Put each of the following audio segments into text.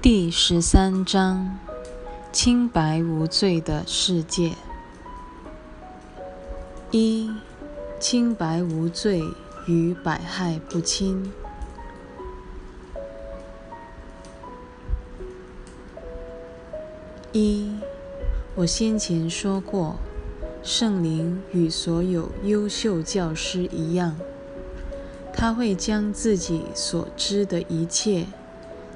第十三章：清白无罪的世界。一、清白无罪与百害不侵。一、我先前说过，圣灵与所有优秀教师一样，他会将自己所知的一切。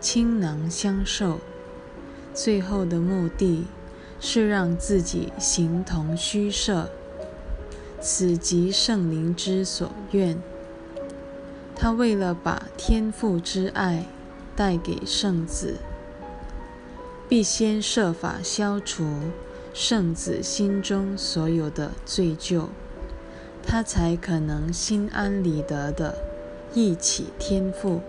倾囊相授，最后的目的是让自己形同虚设。此即圣灵之所愿。他为了把天父之爱带给圣子，必先设法消除圣子心中所有的罪疚，他才可能心安理得的忆起天父。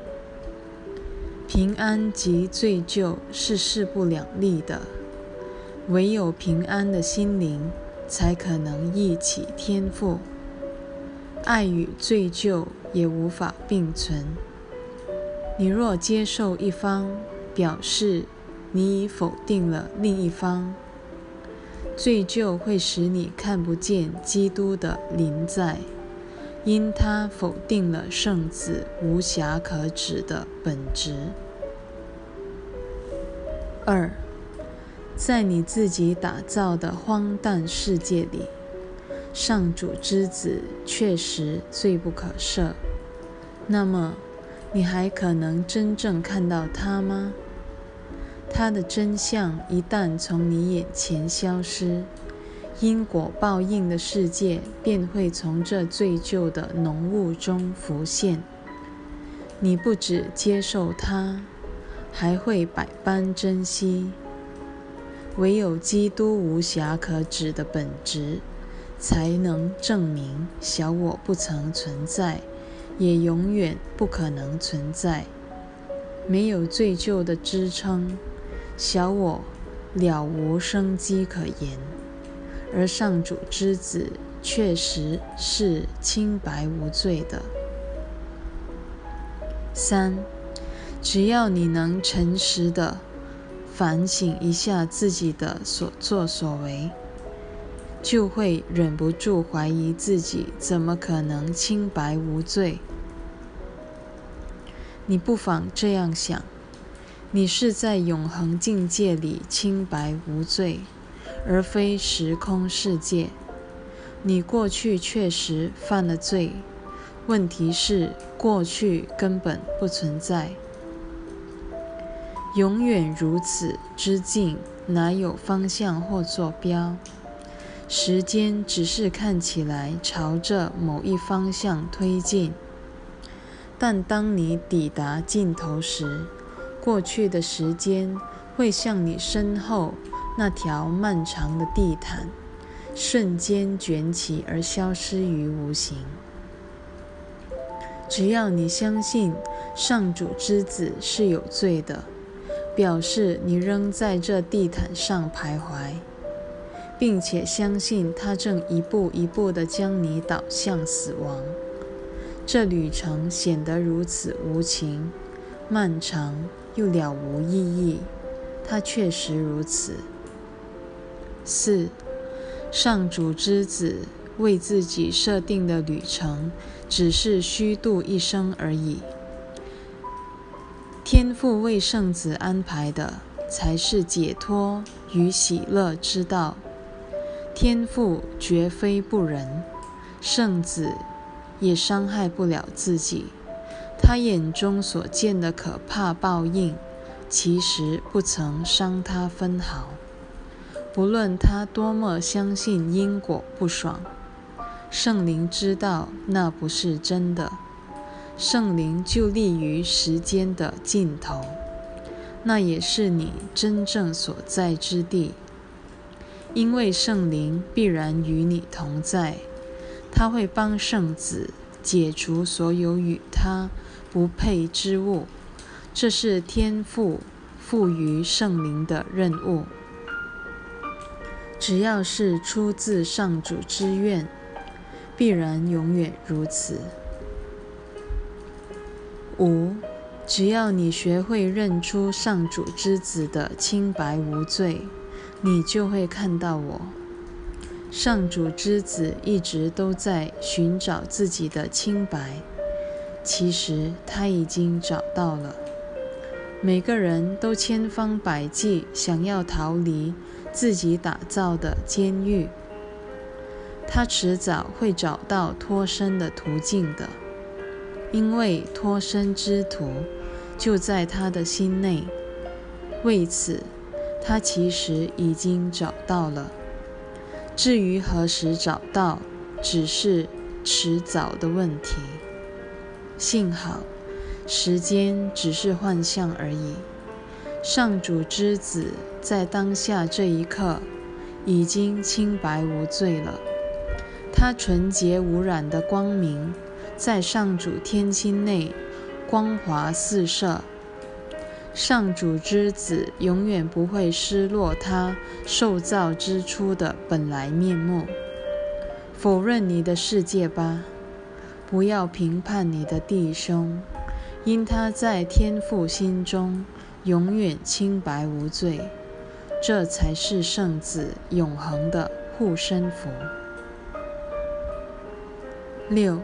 平安及罪疚是势不两立的，唯有平安的心灵才可能忆起天赋。爱与罪疚也无法并存。你若接受一方，表示你已否定了另一方。罪疚会使你看不见基督的临在，因他否定了圣子无瑕可指的本质。二，在你自己打造的荒诞世界里，上主之子确实罪不可赦。那么，你还可能真正看到他吗？他的真相一旦从你眼前消失，因果报应的世界便会从这罪疚的浓雾中浮现。你不只接受它。还会百般珍惜。唯有基督无瑕可指的本质，才能证明小我不曾存在，也永远不可能存在。没有罪疚的支撑，小我了无生机可言。而上主之子确实是清白无罪的。三。只要你能诚实的反省一下自己的所作所为，就会忍不住怀疑自己怎么可能清白无罪。你不妨这样想：你是在永恒境界里清白无罪，而非时空世界。你过去确实犯了罪，问题是过去根本不存在。永远如此之近，哪有方向或坐标？时间只是看起来朝着某一方向推进，但当你抵达尽头时，过去的时间会向你身后那条漫长的地毯，瞬间卷起而消失于无形。只要你相信上主之子是有罪的。表示你仍在这地毯上徘徊，并且相信他正一步一步地将你导向死亡。这旅程显得如此无情、漫长又了无意义。它确实如此。四，上主之子为自己设定的旅程，只是虚度一生而已。天父为圣子安排的才是解脱与喜乐之道。天父绝非不仁，圣子也伤害不了自己。他眼中所见的可怕报应，其实不曾伤他分毫。不论他多么相信因果不爽，圣灵知道那不是真的。圣灵就立于时间的尽头，那也是你真正所在之地。因为圣灵必然与你同在，他会帮圣子解除所有与他不配之物，这是天父赋予圣灵的任务。只要是出自上主之愿，必然永远如此。五，只要你学会认出上主之子的清白无罪，你就会看到我。上主之子一直都在寻找自己的清白，其实他已经找到了。每个人都千方百计想要逃离自己打造的监狱，他迟早会找到脱身的途径的，因为脱身之途就在他的心内。为此，他其实已经找到了。至于何时找到，只是迟早的问题。幸好，时间只是幻象而已。上主之子在当下这一刻已经清白无罪了，他纯洁无染的光明在上主天心内光华四射。上主之子永远不会失落他受造之初的本来面目。否认你的世界吧，不要评判你的弟兄，因他在天父心中永远清白无罪。这才是圣子永恒的护身符。六，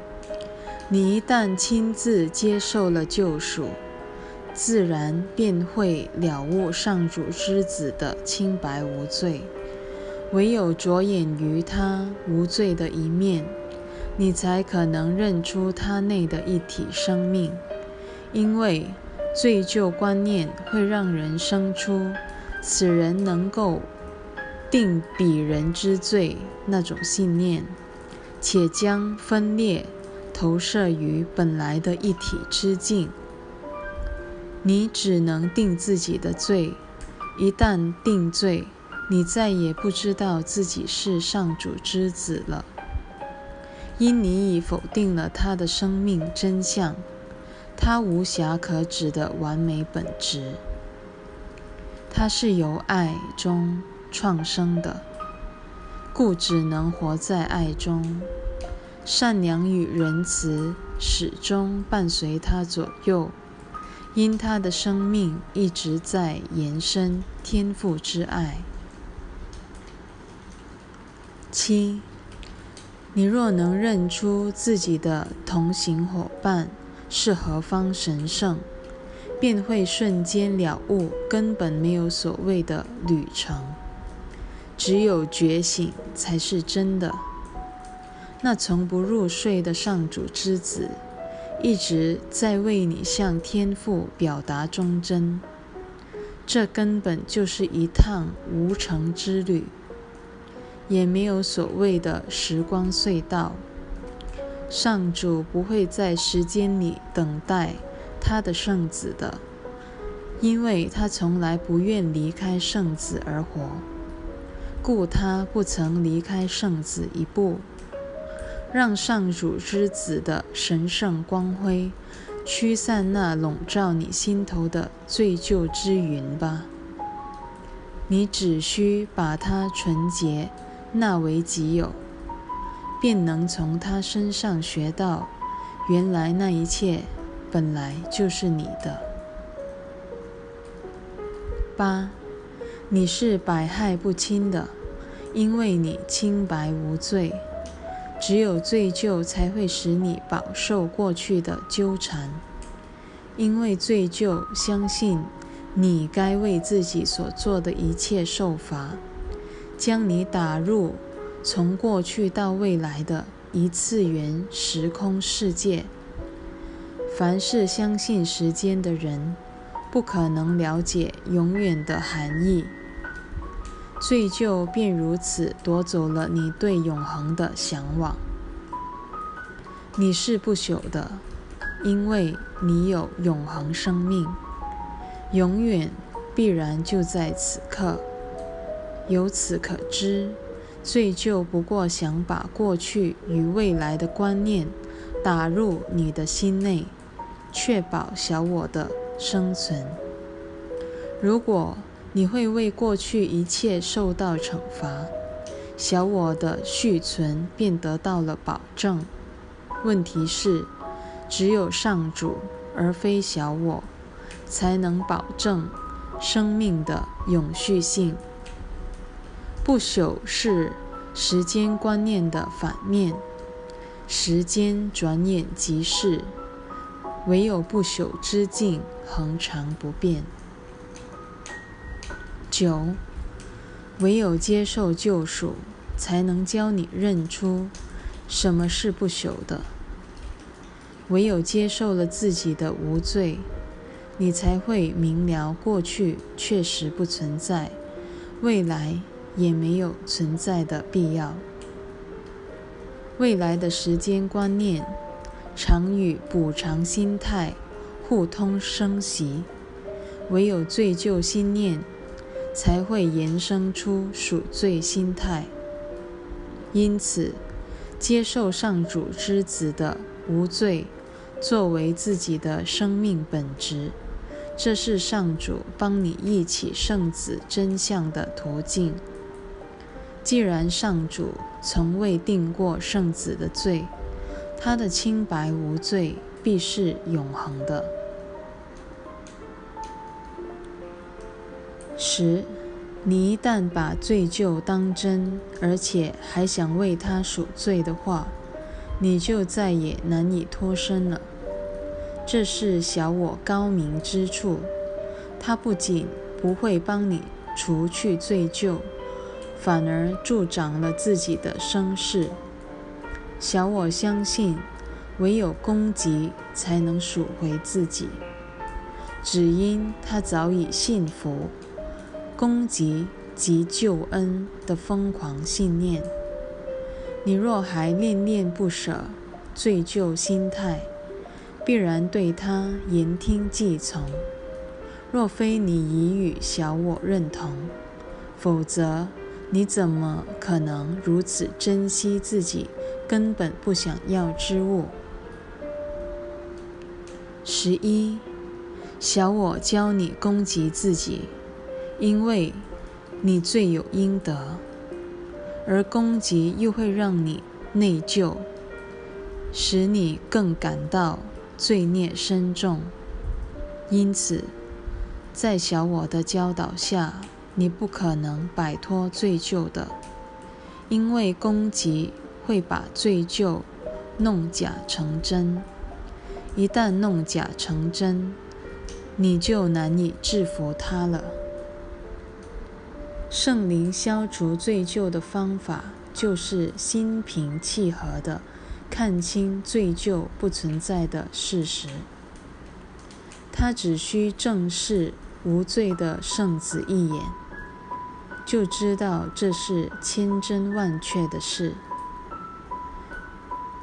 你一旦亲自接受了救赎。自然便会了悟上主之子的清白无罪。唯有着眼于他无罪的一面，你才可能认出他内的一体生命。因为罪疚观念会让人生出此人能够定彼人之罪那种信念，且将分裂投射于本来的一体之境。你只能定自己的罪，一旦定罪，你再也不知道自己是上主之子了，因你已否定了他的生命真相，他无瑕可指的完美本质。他是由爱中创生的，故只能活在爱中，善良与仁慈始终伴随他左右。因他的生命一直在延伸天赋之爱。七，你若能认出自己的同行伙伴是何方神圣，便会瞬间了悟，根本没有所谓的旅程，只有觉醒才是真的。那从不入睡的上主之子。一直在为你向天父表达忠贞，这根本就是一趟无程之旅，也没有所谓的时光隧道。上主不会在时间里等待他的圣子的，因为他从来不愿离开圣子而活，故他不曾离开圣子一步。让上主之子的神圣光辉驱散那笼罩你心头的罪疚之云吧。你只需把它纯洁纳为己有，便能从他身上学到，原来那一切本来就是你的。八，你是百害不侵的，因为你清白无罪。只有罪疚才会使你饱受过去的纠缠，因为罪疚相信你该为自己所做的一切受罚，将你打入从过去到未来的一次元时空世界。凡是相信时间的人，不可能了解永远的含义。罪疚便如此夺走了你对永恒的向往。你是不朽的，因为你有永恒生命，永远必然就在此刻。由此可知，罪疚不过想把过去与未来的观念打入你的心内，确保小我的生存。如果你会为过去一切受到惩罚，小我的续存便得到了保证。问题是，只有上主而非小我，才能保证生命的永续性。不朽是时间观念的反面，时间转眼即逝，唯有不朽之境恒常不变。九，唯有接受救赎，才能教你认出什么是不朽的。唯有接受了自己的无罪，你才会明了过去确实不存在，未来也没有存在的必要。未来的时间观念常与补偿心态互通生息，唯有罪疚心念，才会延伸出赎罪心态。因此，接受上主之子的无罪。作为自己的生命本质，这是上主帮你忆起圣子真相的途径。既然上主从未定过圣子的罪，他的清白无罪必是永恒的。十，你一旦把罪疚当真，而且还想为他赎罪的话，你就再也难以脱身了。这是小我高明之处，它不仅不会帮你除去罪疚，反而助长了自己的声势。小我相信，唯有攻击才能赎回自己，只因他早已信服攻击即救恩的疯狂信念。你若还恋恋不舍，醉酒心态，必然对他言听计从。若非你已与小我认同，否则你怎么可能如此珍惜自己根本不想要之物？十一，小我教你攻击自己，因为你罪有应得。而攻击又会让你内疚，使你更感到罪孽深重。因此，在小我的教导下，你不可能摆脱罪疚的，因为攻击会把罪疚弄假成真。一旦弄假成真，你就难以制服他了。圣灵消除罪疚的方法，就是心平气和的看清罪疚不存在的事实。他只需正视无罪的圣子一眼，就知道这是千真万确的事。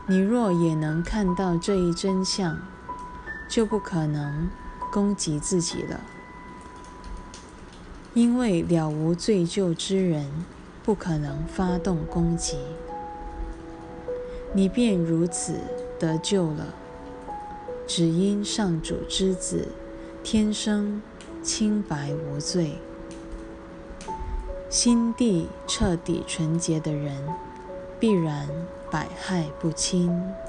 你若也能看到这一真相，就不可能攻击自己了。因为了无罪疚之人，不可能发动攻击，你便如此得救了。只因上主之子天生清白无罪，心地彻底纯洁的人，必然百害不侵。